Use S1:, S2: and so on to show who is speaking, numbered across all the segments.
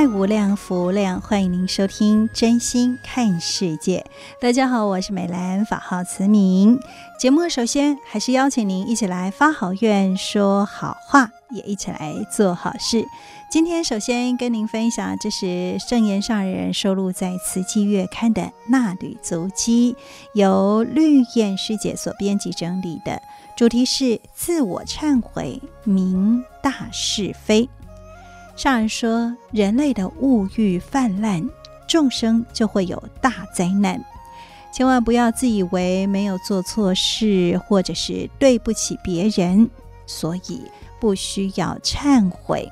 S1: 爱无量，福无量，欢迎您收听《真心看世界》。大家好，我是美兰，法号慈明。节目首先还是邀请您一起来发好愿、说好话，也一起来做好事。今天首先跟您分享，这是圣严上人收录在《慈济月刊》的纳履足迹，由绿燕师姐所编辑整理的，主题是自我忏悔，明大是非。上人说，人类的物欲泛滥，众生就会有大灾难。千万不要自以为没有做错事，或者是对不起别人，所以不需要忏悔。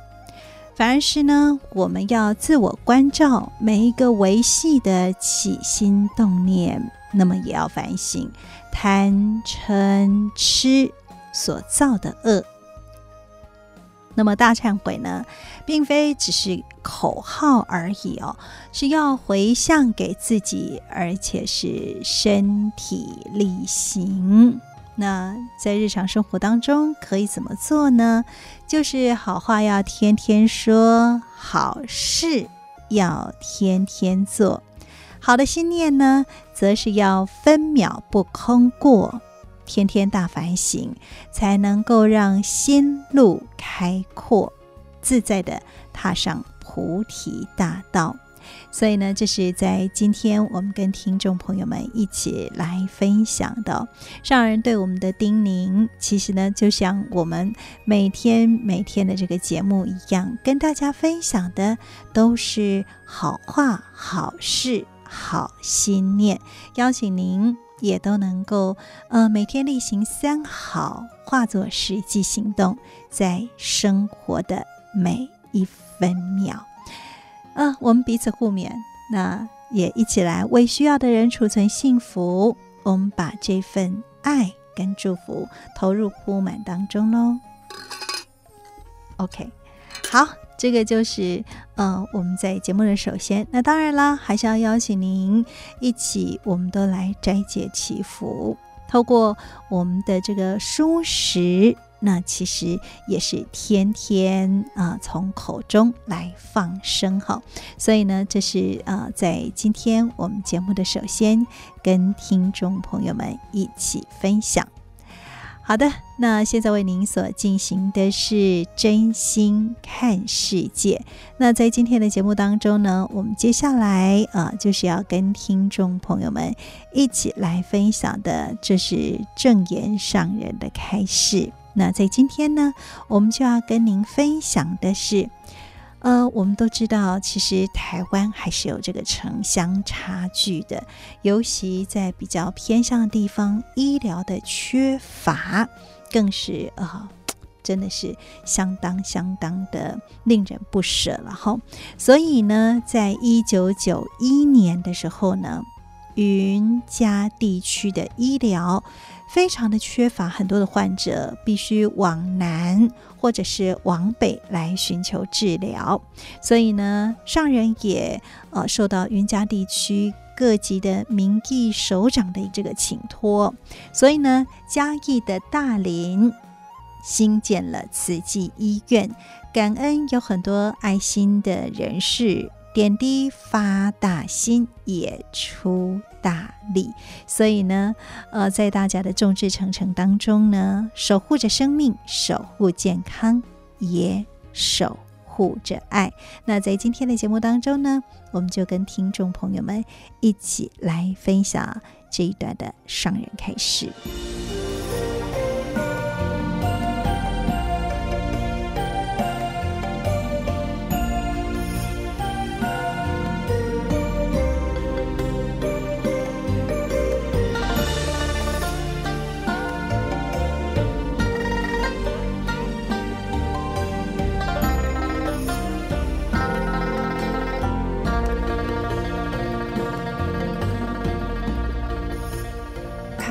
S1: 反而是呢，我们要自我关照每一个微细的起心动念，那么也要反省贪嗔痴所造的恶。那么大忏悔呢，并非只是口号而已哦，是要回向给自己，而且是身体力行。那在日常生活当中可以怎么做呢？就是好话要天天说，好事要天天做，好的心念呢，则是要分秒不空过。天天大反省，才能够让心路开阔，自在地踏上菩提大道。所以呢，这是在今天我们跟听众朋友们一起来分享的上人对我们的叮咛。其实呢，就像我们每天每天的这个节目一样，跟大家分享的都是好话、好事、好心念，邀请您。也都能够，呃，每天例行三好，化作实际行动，在生活的每一分秒，呃，我们彼此互勉，那也一起来为需要的人储存幸福。我们把这份爱跟祝福投入铺满当中喽。OK，好。这个就是，呃，我们在节目的首先，那当然啦，还是要邀请您一起，我们都来斋戒祈福，透过我们的这个蔬食，那其实也是天天啊、从口中来放生哈。所以呢，这是呃，在今天我们节目的首先，跟听众朋友们一起分享。好的，那现在为您所进行的是真心看世界。那在今天的节目当中呢，我们接下来啊，就是要跟听众朋友们一起来分享的，这是正言上人的开示。那在今天呢，我们就要跟您分享的是。呃，我们都知道，其实台湾还是有这个城乡差距的，尤其在比较偏乡的地方，医疗的缺乏，更是呃，真的是相当相当的令人不舍了哈。所以呢，在一九九一年的时候呢，云嘉地区的医疗非常的缺乏，很多的患者必须往南。或者是往北来寻求治疗，所以呢，上人也呃受到云嘉地区各级的民意首长的这个请托，所以呢，嘉义的大林新建了慈济医院，感恩有很多爱心的人士。点滴发大心，也出大力，所以呢，呃，在大家的众志成城当中呢，守护着生命，守护健康，也守护着爱。那在今天的节目当中呢，我们就跟听众朋友们一起来分享这一段的上人开始。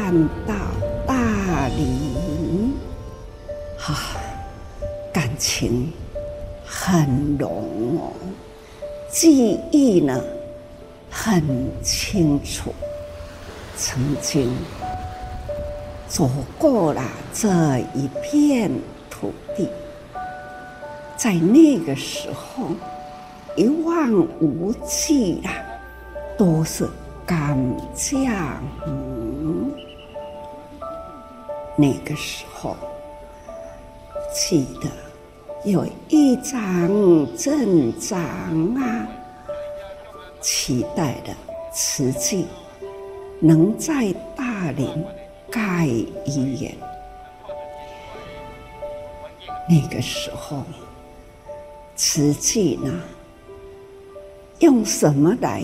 S2: 看到大林，哈、感情很浓哦，记忆呢很清楚，曾经走过了这一片土地，在那个时候一望无际啊，都是甘蔗。那个时候，记得有一张镇长啊，期待的瓷器能在大林盖医院。那个时候，瓷器呢，用什么来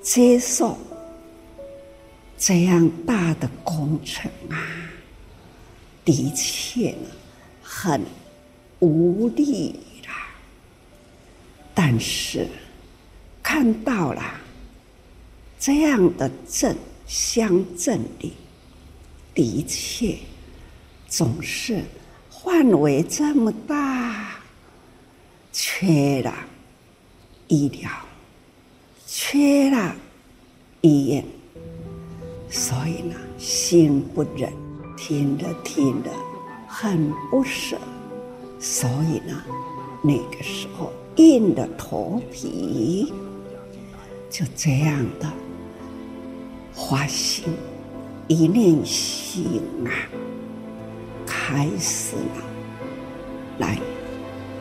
S2: 接受这样大的工程啊？的确，很无力啦。但是看到了这样的镇乡镇里，的确总是范围这么大，缺了医疗，缺了医院，所以呢，心不忍。听着听着，很不舍，所以呢，那个时候硬着头皮，就这样的花心一念心啊，开始了来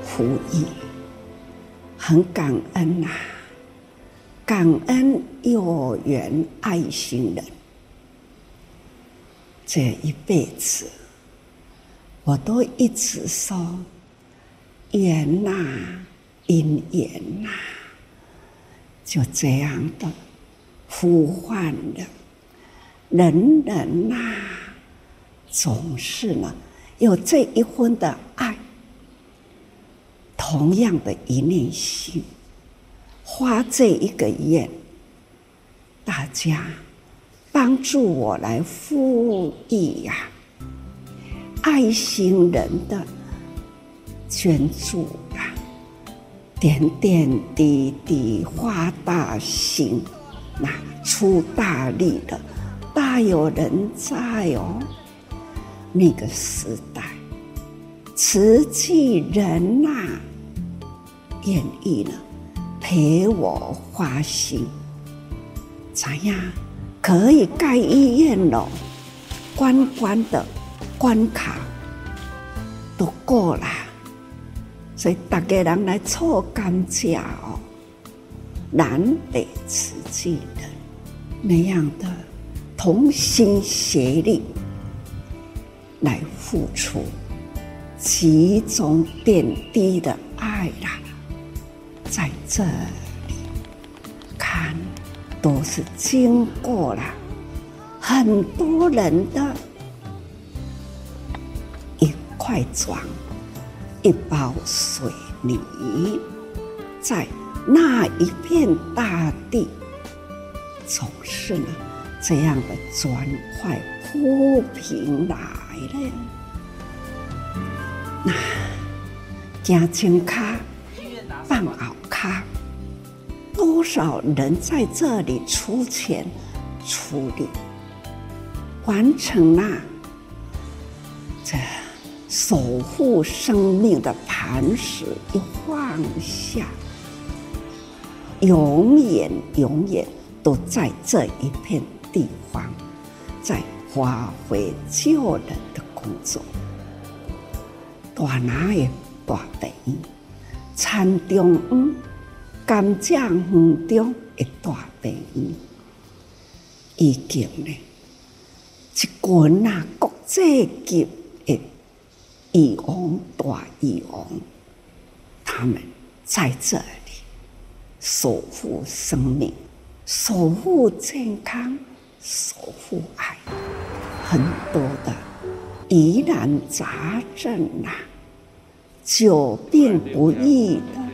S2: 服役，很感恩呐、感恩有缘爱心人。这一辈子，我都一直说缘呐，因缘呐，就这样的呼唤的，人人呐，总是呢有这一份的爱，同样的一念心，发这一个愿，大家。帮助我来服役呀！爱心人的捐助啊，点点滴滴发大心，那出大力的大有人在哦。那个时代，瓷器人呐，愿意呢陪我花心，咋样？可以盖医院了，关关的关卡都过了，所以大家人来凑甘蔗哦，南北慈济的那样的同心协力来付出，集中点滴的爱啦，在这里看。都是经过了很多人的一块砖、一包水泥，在那一片大地，总是呢这样的砖块铺平来了。那加轻卡、放好卡。多少人在这里出钱出力，完成了这守护生命的磐石一放下，永远永远都在这一片地方，在发挥救人的工作。大拿也大得田中央甘蔗园中的大病院，已经呢，一群啊国际级的医王大医王，他们在这里守护生命，守护健康，守护爱，很多的疑难杂症啊，久病不愈的，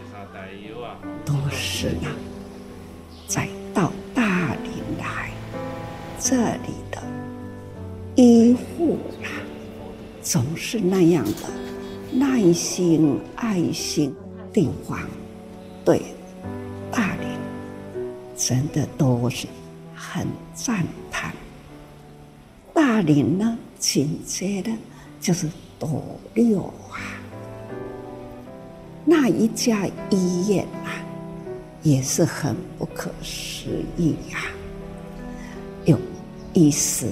S2: 都是呢，再到大理来这里的医护啊，总是那样的耐心、爱心，地方对大理真的都是很赞叹。大理呢，紧接着就是斗六啊，那一家医院啊。也是很不可思议呀！有医师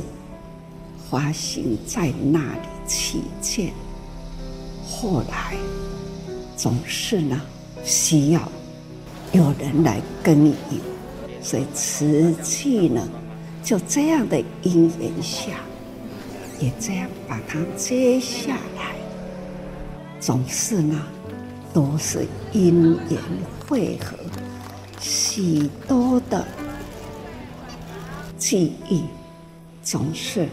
S2: 发心在那里起见，后来总是呢需要有人来耕耘，所以瓷器呢就这样的因缘下，也这样把它接下来，总是呢都是因缘会合。许多的记忆总是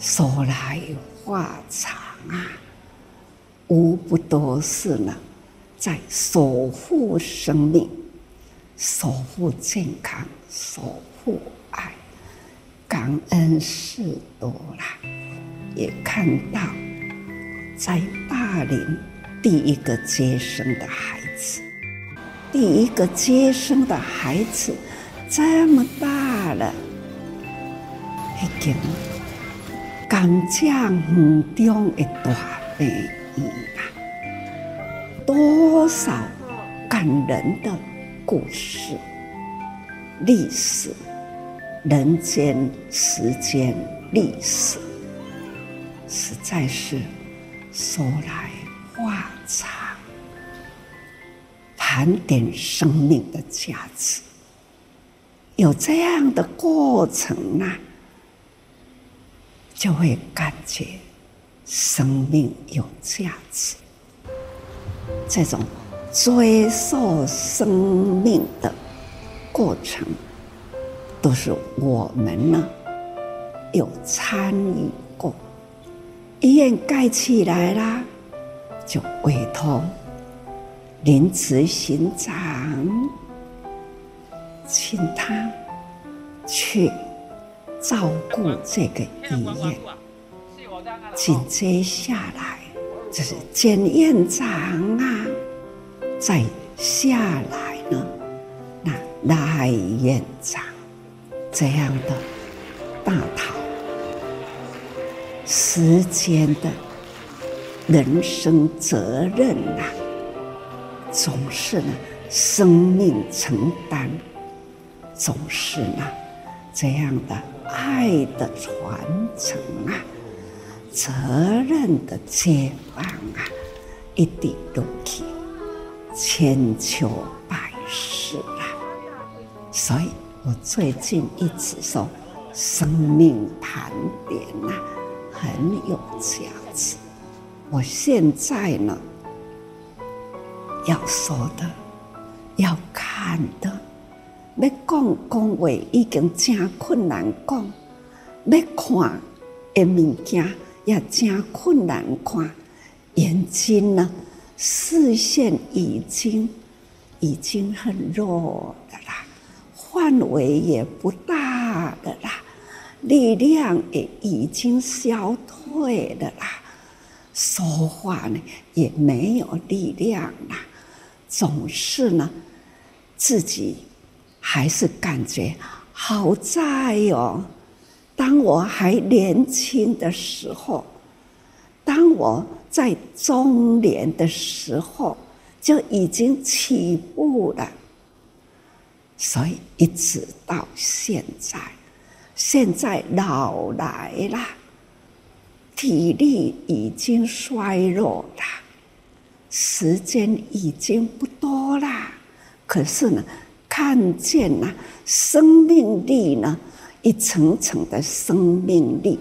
S2: 说来话长啊，无不都是呢，在守护生命、守护健康、守护爱，感恩事多了，也看到在大林第一个接生的孩子。第一个接生的孩子这么大了，已经甘蔗园中的大病院啊，多少感人的故事、历史、人间、时间、历史，实在是说来话长。盘点生命的价值，有这样的过程啊，就会感觉生命有价值。这种追溯生命的过程，都是我们呢有参与过。医院盖起来啦，就委托。林执行长，请他去照顾这个医院。紧接下来就是简院。长啊，再下来呢，那赖院。长这样的大头，时间的人生责任啊。总是呢，生命承担；总是呢，这样的爱的传承啊，责任的接棒啊，一直都去千秋百世啊。所以我最近一直说，生命盘点啊，很有价值。我现在呢。要说的，要看的，要讲讲话已经真困难讲，要看的物件也真困难看。眼睛呢，视线已经已经很弱的啦，范围也不大的啦，力量也已经消退的啦，说话呢也没有力量啦。总是呢，自己还是感觉好在哦。当我还年轻的时候，当我在中年的时候，就已经起步了。所以一直到现在，现在老来了，体力已经衰弱了。时间已经不多啦，可是呢，看见呐，生命力呢，一层层的生命力，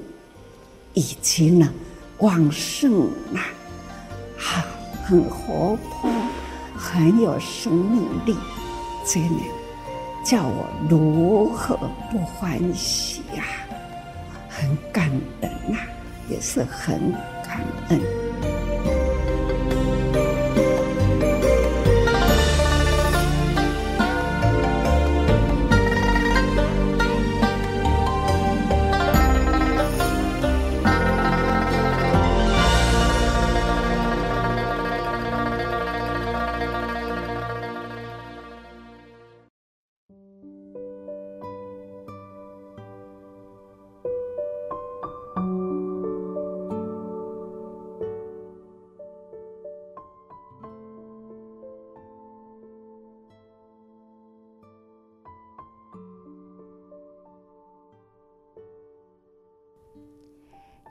S2: 已经呢，旺盛了，哈，很活泼，很有生命力，真的叫我如何不欢喜呀？很感恩呐，也是很感恩。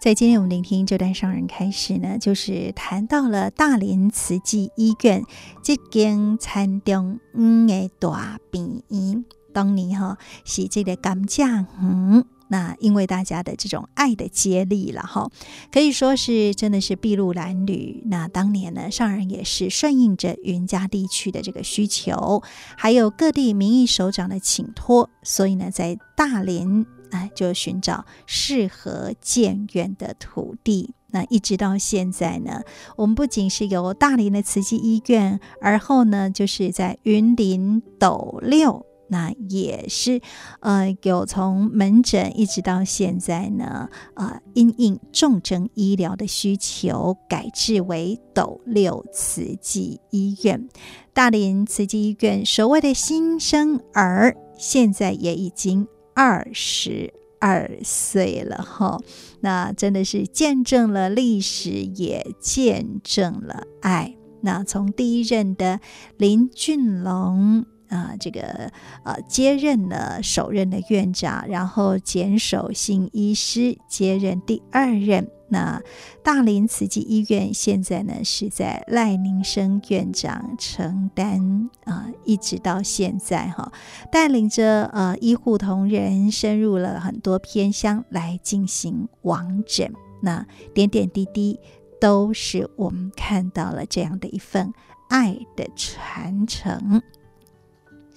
S1: 在今天我们聆听这段上人开始呢，就是谈到了大连慈济医院这间餐厅的大病院，当年哈是这个甘蔗嗯，那因为大家的这种爱的接力了哈，可以说是真的是筚路蓝缕。那当年呢，上人也是顺应着云嘉地区的这个需求，还有各地民意首长的请托，所以呢，在大连。哎，就寻找适合建院的土地。那一直到现在呢，我们不仅是有大连的慈济医院，而后呢，就是在云林斗六，那也是呃有从门诊一直到现在呢，呃因应重症医疗的需求，改制为斗六慈济医院。大连慈济医院所谓的新生儿，现在也已经。二十二岁了哈，那真的是见证了历史，也见证了爱。那从第一任的林俊龙啊、呃，这个呃接任了首任的院长，然后简守信医师接任第二任。那大林慈济医院现在呢，是在赖宁生院长承担啊、一直到现在哈，带领着呃医护同仁深入了很多偏乡来进行往诊，那点点滴滴都是我们看到了这样的一份爱的传承。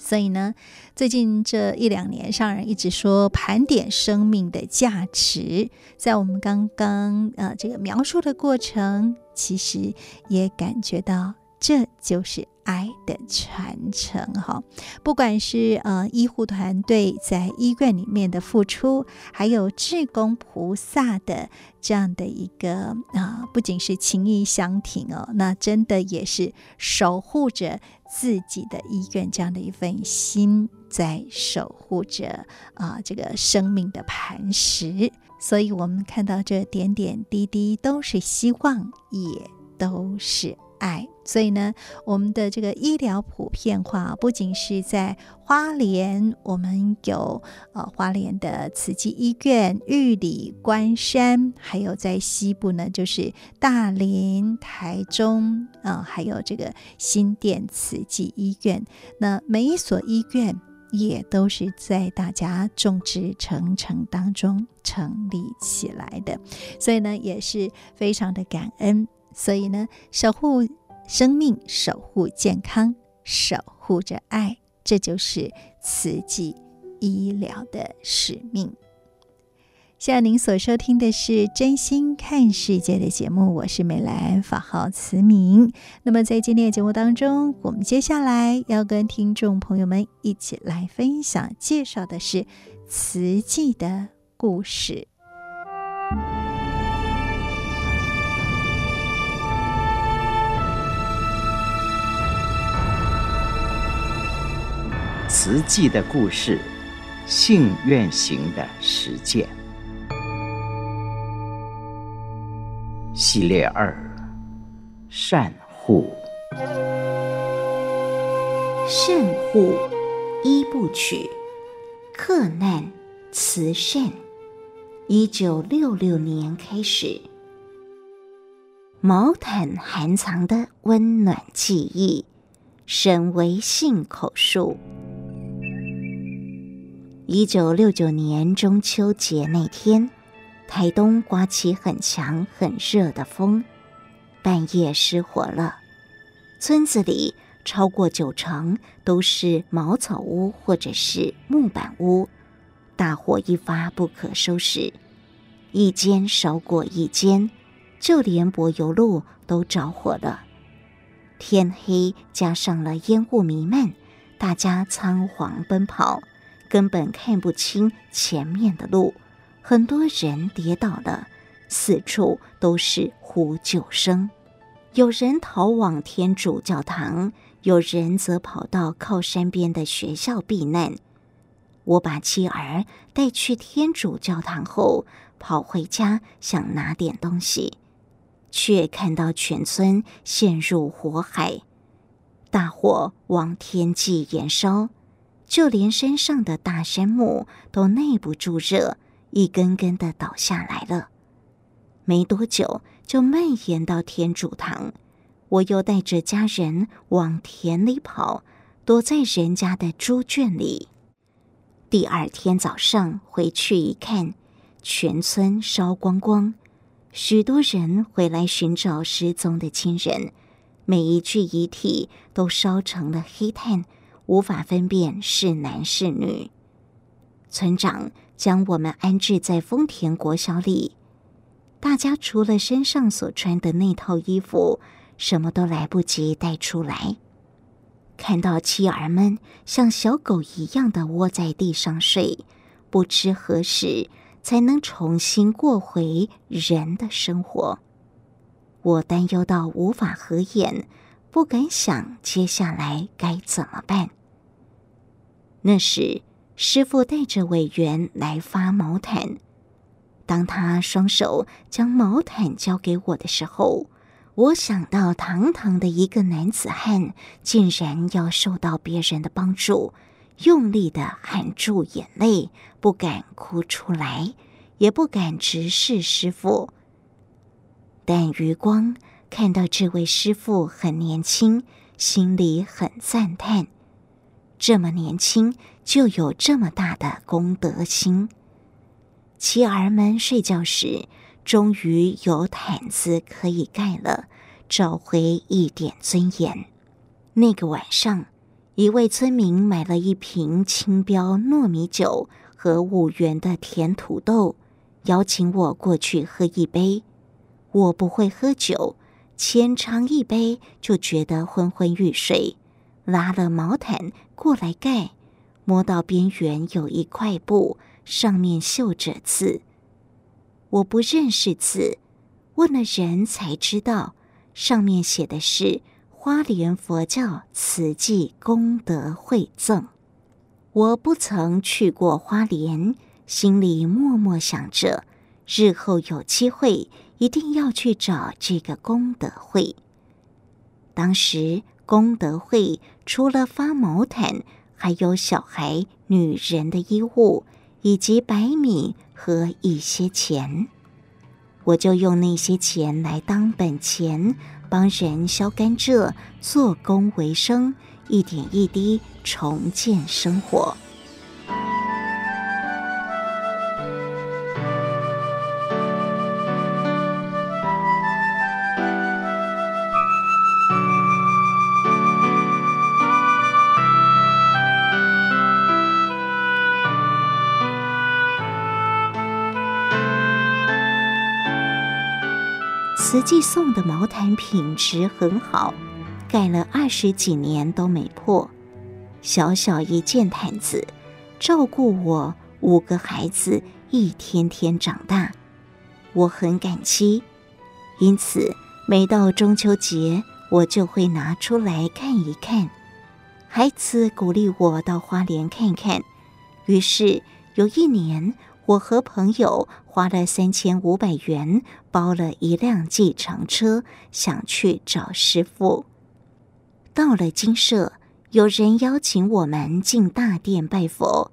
S1: 所以呢，最近这一两年，上人一直说盘点生命的价值，在我们刚刚呃这个描述的过程，其实也感觉到这就是爱的传承哈。不管是呃医护团队在医院里面的付出，还有志工菩萨的这样的一个啊、呃，不仅是情意相挺哦，那真的也是守护着。自己的医院这样的一份心，在守护着啊、这个生命的磐石。所以，我们看到这点点滴滴都是希望，也都是爱。所以呢，我们的这个医疗普遍化，不仅是在花莲，我们有呃花莲的慈济医院、玉里、关山，还有在西部呢，就是大林、台中，啊、呃，还有这个新店慈济医院。那每一所医院也都是在大家众志成城当中成立起来的，所以呢，也是非常的感恩。所以呢，守护。生命守护健康，守护着爱，这就是慈济医疗的使命。现在您所收听的是真心看世界的节目，我是美兰，法号慈明。那么在今天的节目当中，我们接下来要跟听众朋友们一起来分享介绍的是慈济的故事。
S3: 慈济的故事，信愿行的实践系列二：善护。
S4: 善护一部曲，克难慈善。一九六六年开始，毛毯含藏的温暖记忆，深为信口述。一九六九年中秋节那天，台东刮起很强很热的风，半夜失火了。村子里超过九成都是茅草屋或者是木板屋，大火一发不可收拾，一间烧过一间。就连柏油路都着火了，天黑加上了烟雾弥漫，大家仓皇奔跑，根本看不清前面的路，很多人跌倒了，四处都是呼救声。有人逃往天主教堂，有人则跑到靠山边的学校避难。我把妻儿带去天主教堂后，跑回家想拿点东西。却看到全村陷入火海，大火往天际延烧，就连山上的大杉木都耐不住热，一根根的倒下来了。没多久就蔓延到天主堂，我又带着家人往田里跑，躲在人家的猪圈里。第二天早上回去一看，全村烧光光。许多人回来寻找失踪的亲人，每一具遗体都烧成了黑炭，无法分辨是男是女。村长将我们安置在丰田国小里，大家除了身上所穿的那套衣服，什么都来不及带出来。看到妻儿们像小狗一样的窝在地上睡，不知何时。才能重新过回人的生活。我担忧到无法合眼，不敢想接下来该怎么办。那时，师傅带着委员来发毛毯。当他双手将毛毯交给我的时候，我想到堂堂的一个男子汉，竟然要受到别人的帮助。用力的含住眼泪，不敢哭出来，也不敢直视师傅。但余光看到这位师傅很年轻，心里很赞叹：这么年轻就有这么大的功德心。妻儿们睡觉时，终于有毯子可以盖了，找回一点尊严。那个晚上。一位村民买了一瓶青标糯米酒和五元的甜土豆，邀请我过去喝一杯。我不会喝酒，浅尝一杯就觉得昏昏欲睡，拉了毛毯过来盖，摸到边缘有一块布，上面绣着字。我不认识字，问了人才知道，上面写的是。花莲佛教慈济功德会赠，我不曾去过花莲，心里默默想着，日后有机会一定要去找这个功德会。当时功德会除了发毛毯，还有小孩、女人的衣物，以及白米和一些钱，我就用那些钱来当本钱。帮人削甘蔗，做工为生，一点一滴重建生活。慈济送的毛毯品质很好，盖了二十几年都没破。小小一件毯子，照顾我五个孩子一天天长大，我很感激。因此，每到中秋节，我就会拿出来看一看。孩子鼓励我到花莲看看，于是有一年。我和朋友花了三千五百元包了一辆计程车，想去找师傅。到了精舍，有人邀请我们进大殿拜佛。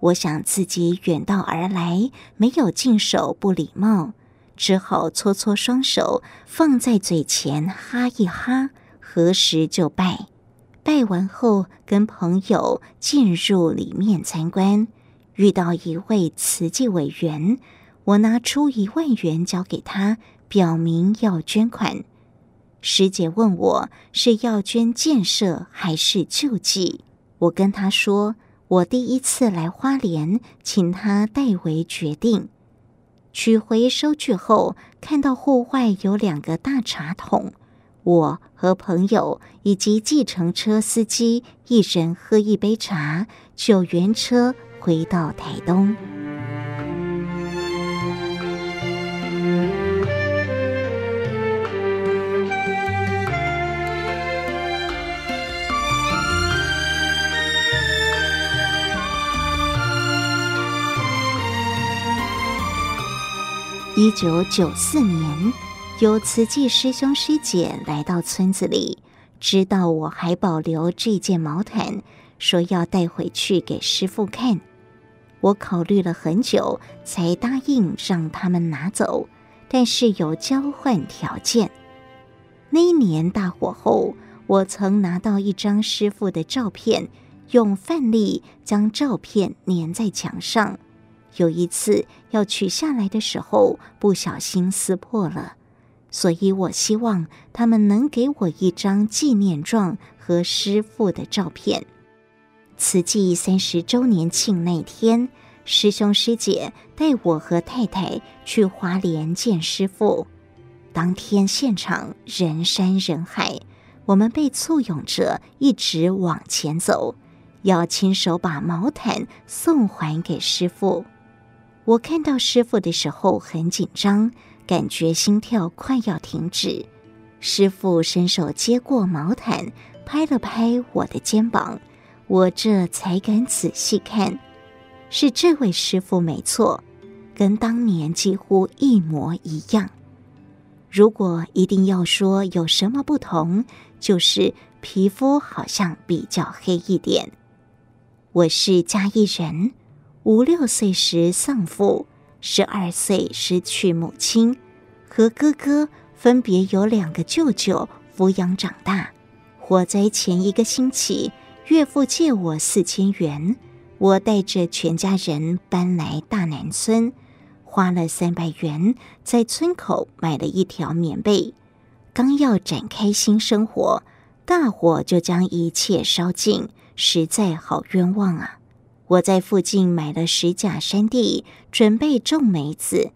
S4: 我想自己远道而来，没有净手不礼貌，只好搓搓双手，放在嘴前哈一哈，合十就拜。拜完后，跟朋友进入里面参观，遇到一位慈济委员，我拿出一万元交给他，表明要捐款。师姐问我是要捐建设还是救济，我跟他说我第一次来花莲，请他代为决定。取回收据后，看到户外有两个大茶桶。我和朋友以及计程车司机一人喝一杯茶，就原车回到台东。一九九四年。有慈济师兄师姐来到村子里，知道我还保留这件毛毯，说要带回去给师父看。我考虑了很久，才答应让他们拿走，但是有交换条件。那一年大火后，我曾拿到一张师傅的照片，用饭粒将照片粘在墙上。有一次要取下来的时候，不小心撕破了。所以我希望他们能给我一张纪念状和师傅的照片。慈济三十周年庆那天，师兄师姐带我和太太去花莲见师父。当天现场人山人海，我们被簇拥着一直往前走，要亲手把毛毯送还给师父。我看到师父的时候很紧张。感觉心跳快要停止，师父伸手接过毛毯，拍了拍我的肩膀，我这才敢仔细看，是这位师父没错，跟当年几乎一模一样。如果一定要说有什么不同，就是皮肤好像比较黑一点。我是嘉义人，五六岁时丧父。十二岁失去母亲，和哥哥分别有两个舅舅抚养长大。火灾前一个星期，岳父借我四千元，我带着全家人搬来大南村，花了三百元在村口买了一条棉被。刚要展开新生活，大火就将一切烧尽，实在好冤枉啊！我在附近买了十甲山地，准备种梅子，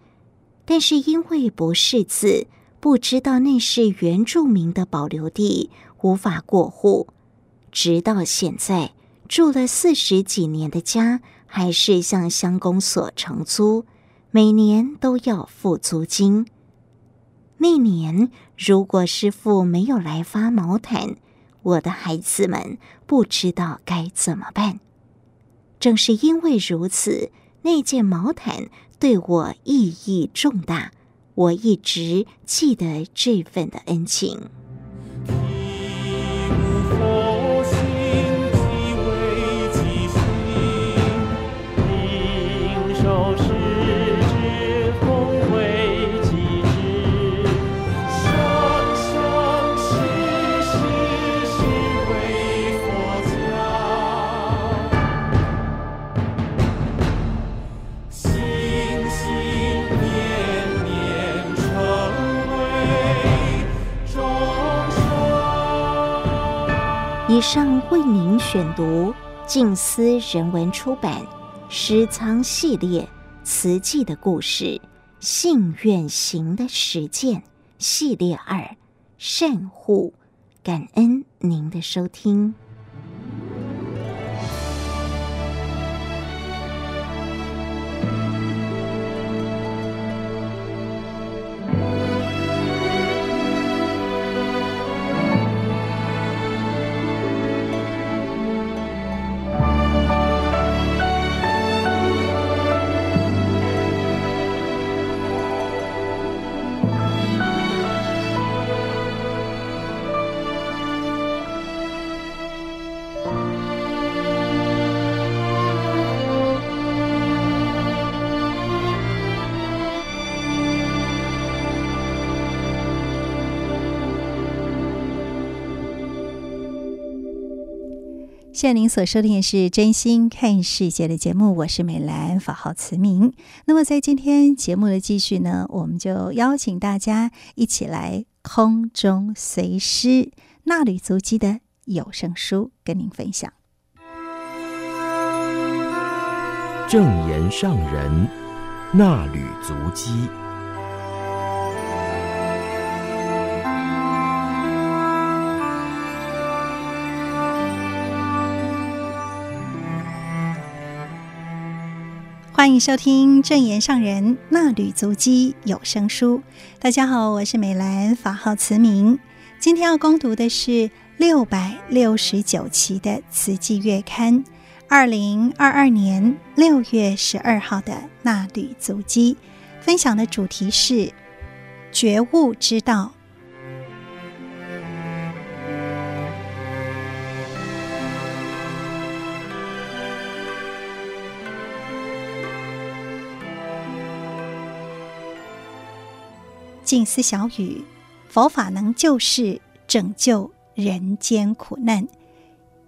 S4: 但是因为不识字，不知道那是原住民的保留地，无法过户。直到现在，住了四十几年的家，还是向乡公所承租，每年都要付租金。那年，如果师傅没有来发毛毯，我的孩子们不知道该怎么办。正是因为如此，那件毛毯对我意义重大，我一直记得这份的恩情。以上为您选读静思人文出版《诗仓系列词记的故事：信愿行的实践系列二善护》，感恩您的收听。
S1: 现在您所收听的是《真心看世界》的节目，我是美兰，法号慈明。那么在今天节目的继续呢，我们就邀请大家一起来空中随诗纳履足迹的有声书，跟您分享。
S5: 正言上人纳履足迹。
S1: 欢迎收听正言上人纳履足迹有声书。大家好，我是美兰，法号慈明。今天要攻读的是六百六十九期的《慈济月刊》，二零二二年六月十二号的纳履足迹。分享的主题是觉悟之道。静思小语，佛法能救世，拯救人间苦难，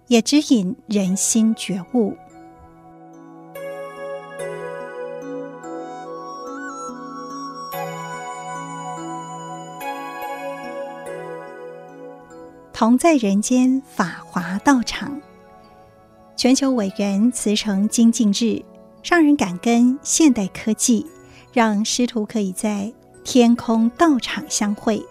S1: 也指引人心觉悟。同在人间法华道场，全球委员慈诚精进日，让人感恩现代科技，让师徒可以在。天空道场相会，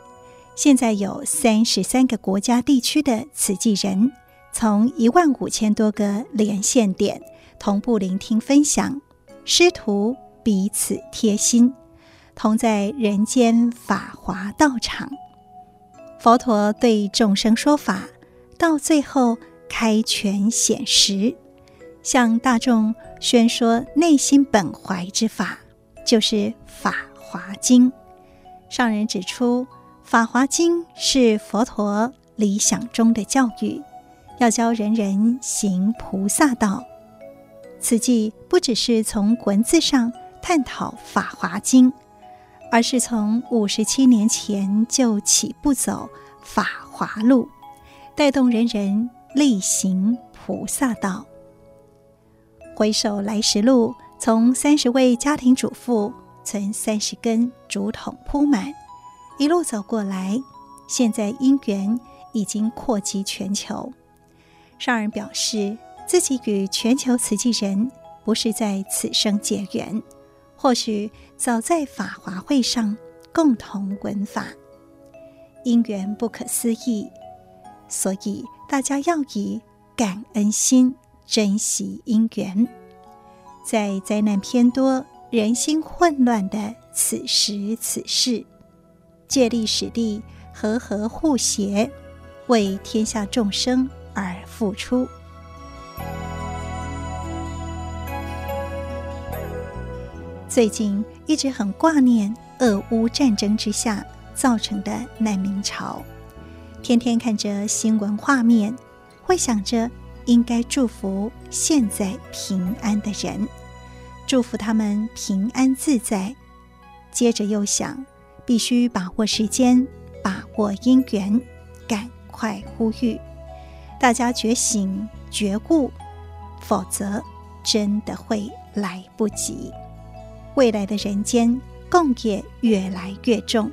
S1: 现在有三十三个国家地区的慈济人，从一万五千多个连线点同步聆听分享，师徒彼此贴心，同在人间法华道场。佛陀对众生说法，到最后开权显实，向大众宣说内心本怀之法，就是《法华经》。上人指出，《法华经》是佛陀理想中的教育，要教人人行菩萨道。此际不只是从文字上探讨《法华经》，而是从五十七年前就起步走法华路，带动人人力行菩萨道。回首来时路，从三十位家庭主妇。存三十根竹筒铺满，一路走过来，现在因缘已经扩及全球。上人表示，自己与全球慈济人不是在此生结缘，或许早在法华会上共同闻法，因缘不可思议，所以大家要以感恩心珍惜因缘，在灾难偏多。人心混乱的此时此世，借力使力，和合互协，为天下众生而付出。最近一直很挂念俄乌战争之下造成的难民潮，天天看着新闻画面，会想着应该祝福现在平安的人。祝福他们平安自在。接着又想，必须把握时间，把握因缘，赶快呼吁大家觉醒觉悟，否则真的会来不及。未来的人间共业越来越重，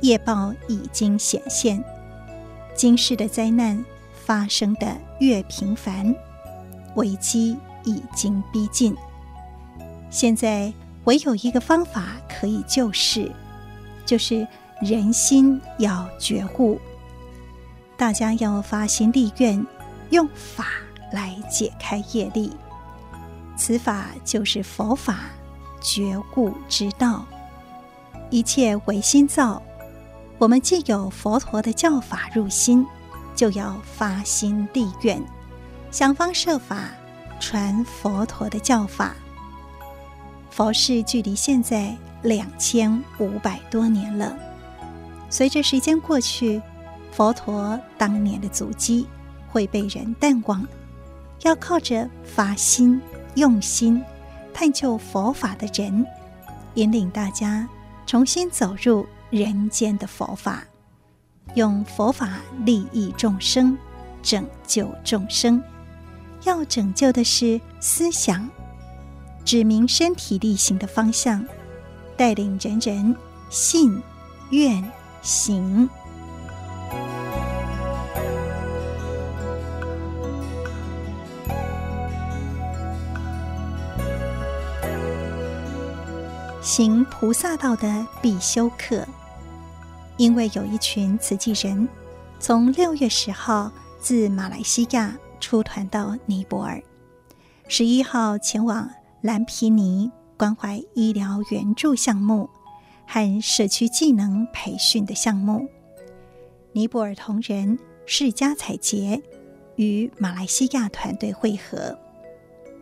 S1: 业报已经显现，今世的灾难发生的越频繁，危机已经逼近。现在唯有一个方法可以救世，就是人心要觉悟，大家要发心立愿，用法来解开业力。此法就是佛法，觉悟之道。一切唯心造，我们既有佛陀的教法入心，就要发心立愿，想方设法传佛陀的教法。佛世距离现在两千五百多年了，随着时间过去，佛陀当年的足迹会被人淡忘，要靠着发心、用心探究佛法的人，引领大家重新走入人间的佛法，用佛法利益众生，拯救众生，要拯救的是思想，指明身体力行的方向，带领人人信愿行。行菩萨道的必修课，因为有一群慈济人，从六月十号自马来西亚出团到尼泊尔，十一号前往蓝皮尼关怀医疗援助项目和社区技能培训的项目。尼泊尔同仁释迦彩杰与马来西亚团队会合，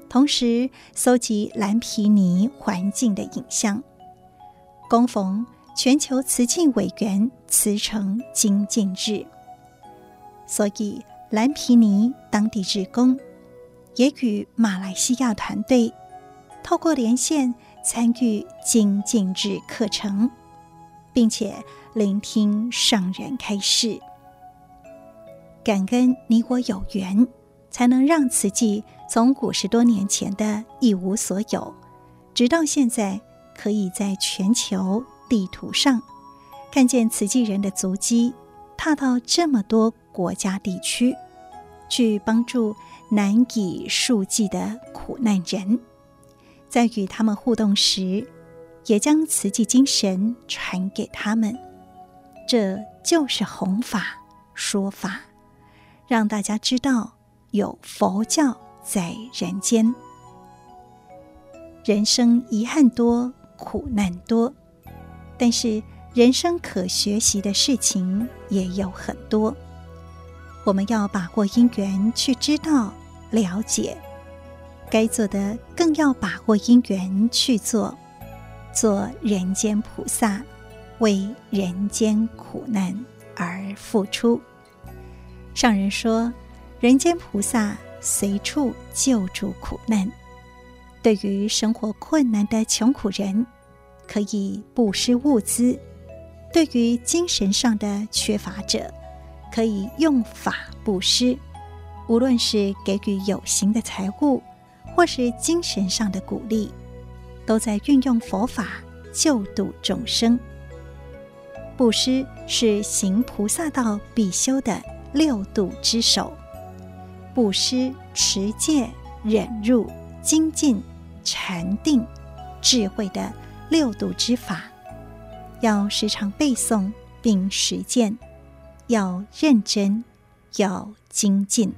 S1: 同时搜集蓝皮尼环境的影像。恭逢全球慈济委员慈诚精进日。所以，蓝皮尼当地职工也与马来西亚团队透过连线参与精进制课程，并且聆听上人开示。感恩你我有缘，才能让慈济从五十多年前的一无所有，直到现在可以在全球地图上看见慈济人的足迹，踏到这么多。国家地区，去帮助难以数计的苦难人，在与他们互动时，也将慈济精神传给他们。这就是弘法说法，让大家知道有佛教在人间。人生遗憾多，苦难多，但是人生可学习的事情也有很多。我们要把握因缘去知道、了解，该做的更要把握因缘去做，做人间菩萨，为人间苦难而付出。上人说，人间菩萨随处救助苦难，对于生活困难的穷苦人，可以布施物资；对于精神上的缺乏者，可以用法布施，无论是给予有形的财物，或是精神上的鼓励，都在运用佛法救度众生。布施是行菩萨道必修的六度之首。布施、持戒、忍辱、精进、禅定、智慧的六度之法，要时常背诵并实践。要认真，要精进。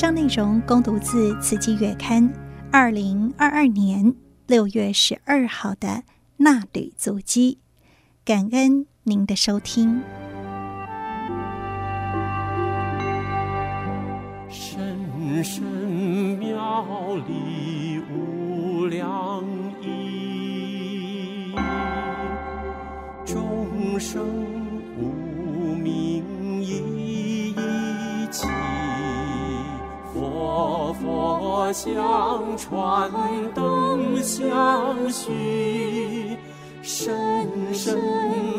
S1: 上内容供读自《慈济月刊》二零二二年六月十二号的纳履足迹，感恩您的收听。
S6: 深深妙理无量意，众生佛相传灯相续，深深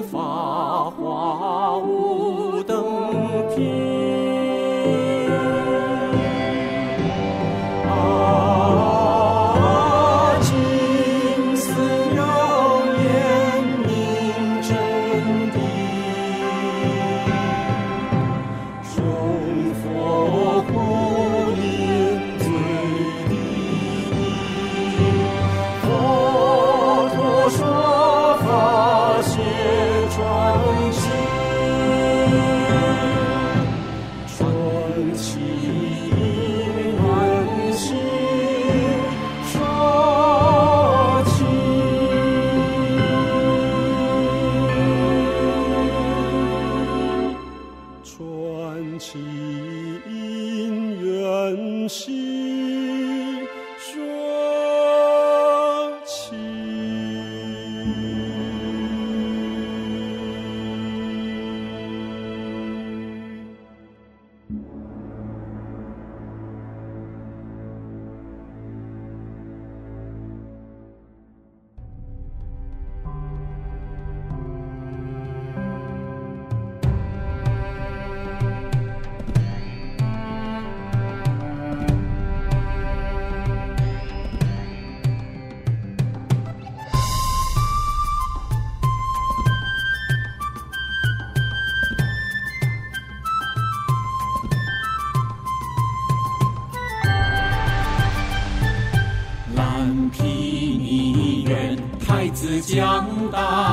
S6: 法华无等品。
S7: 强大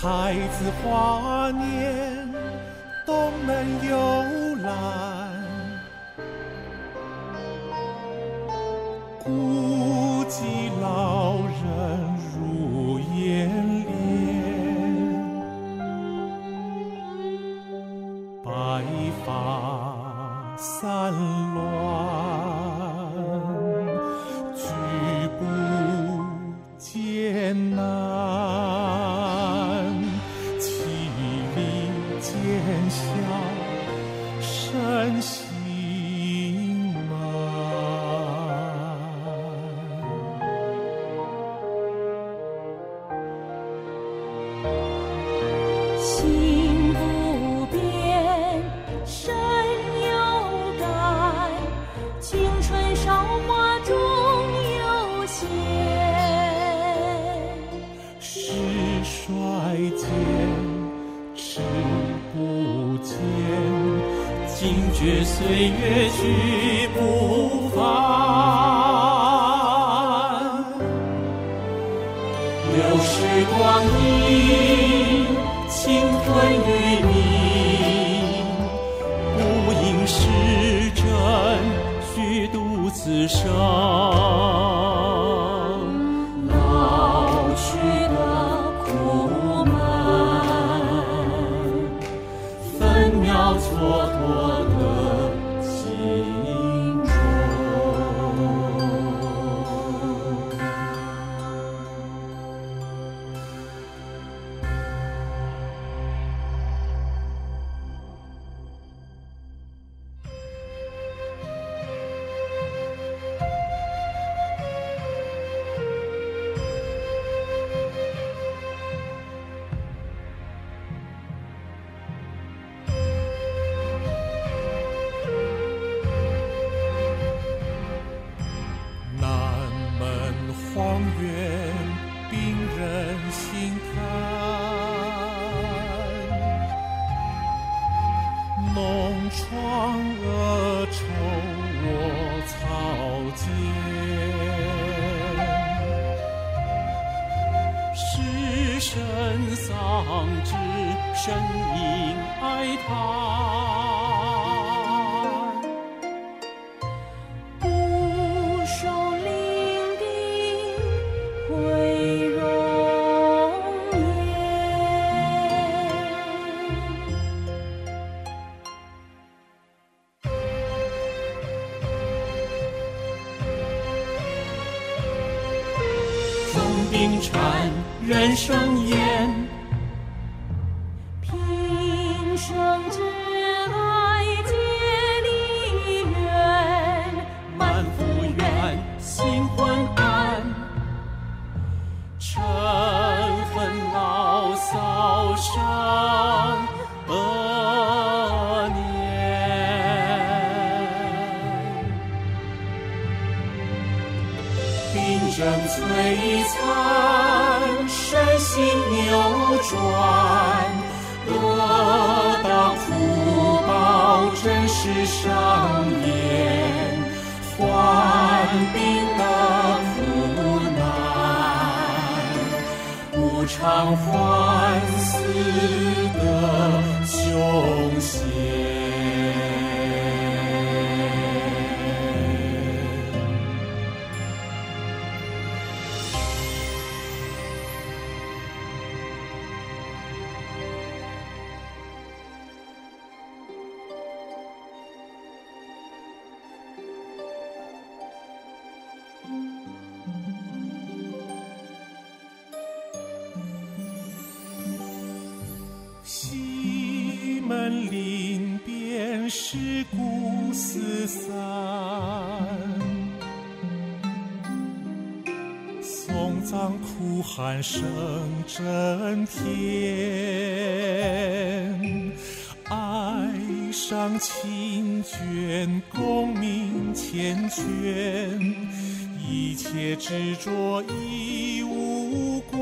S6: 太子华年，人
S7: 生
S6: 是上演患病的苦难，无常欢思的凶险。声震天。爱上清卷，功名缱绻，一切执着已无关。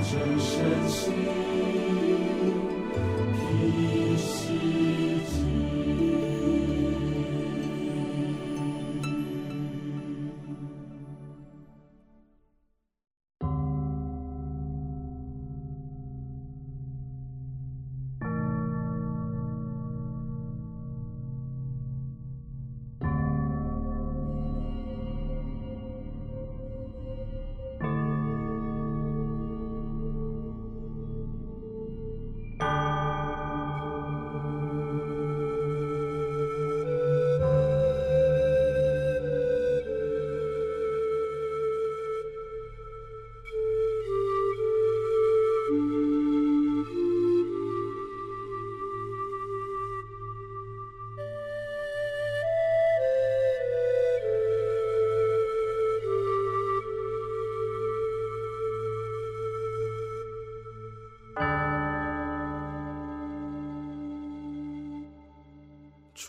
S6: 着神心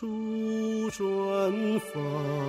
S6: 转法轮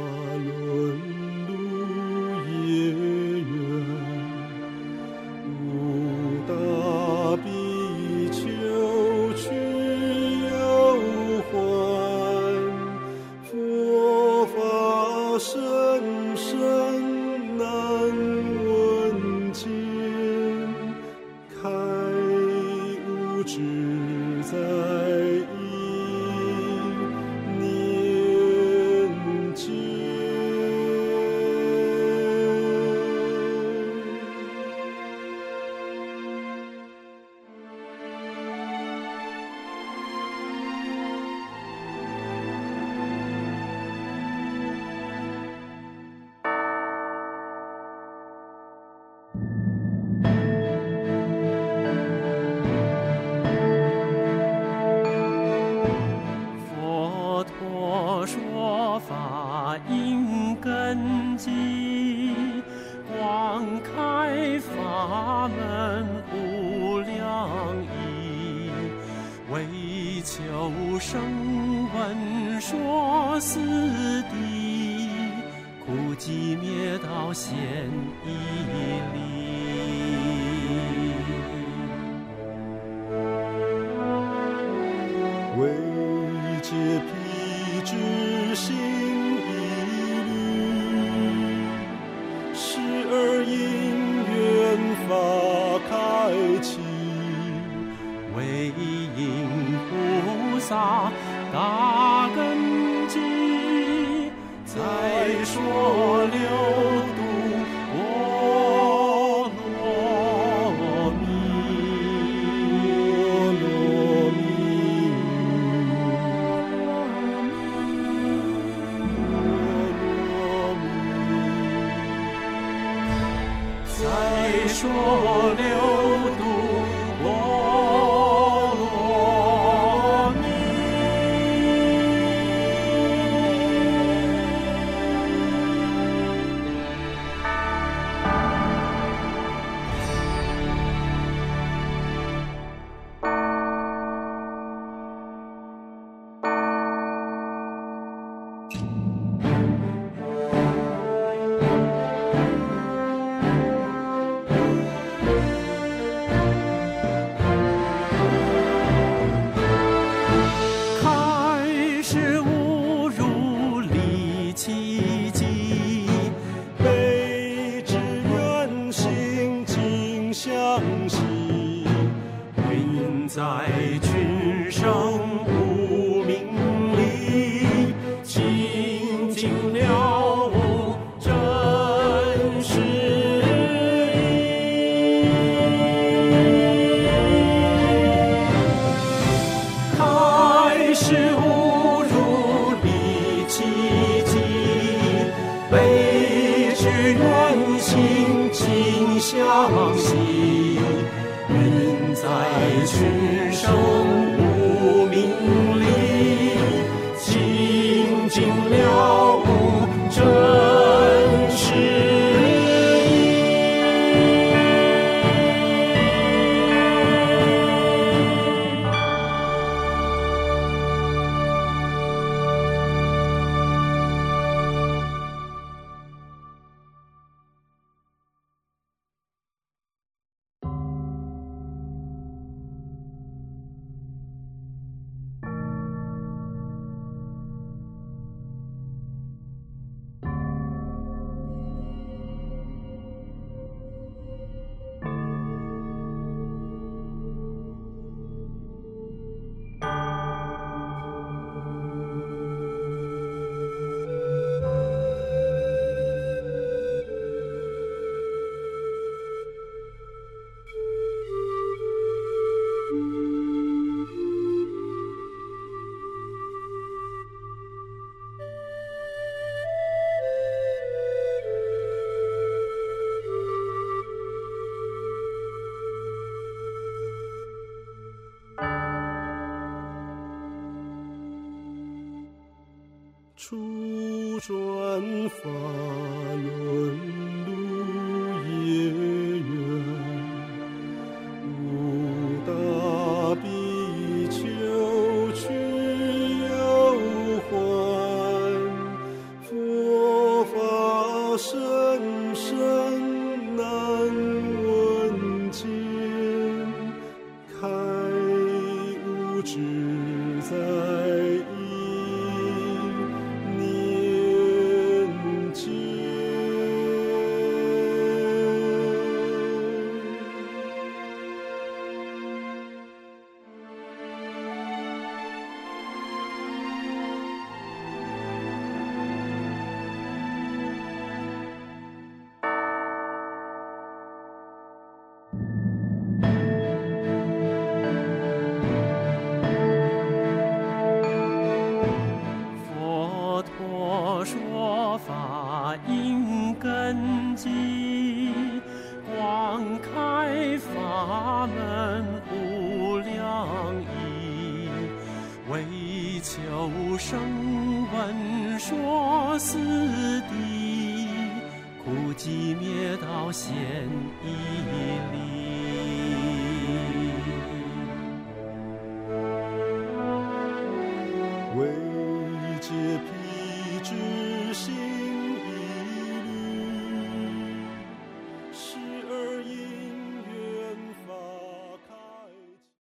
S6: 初转法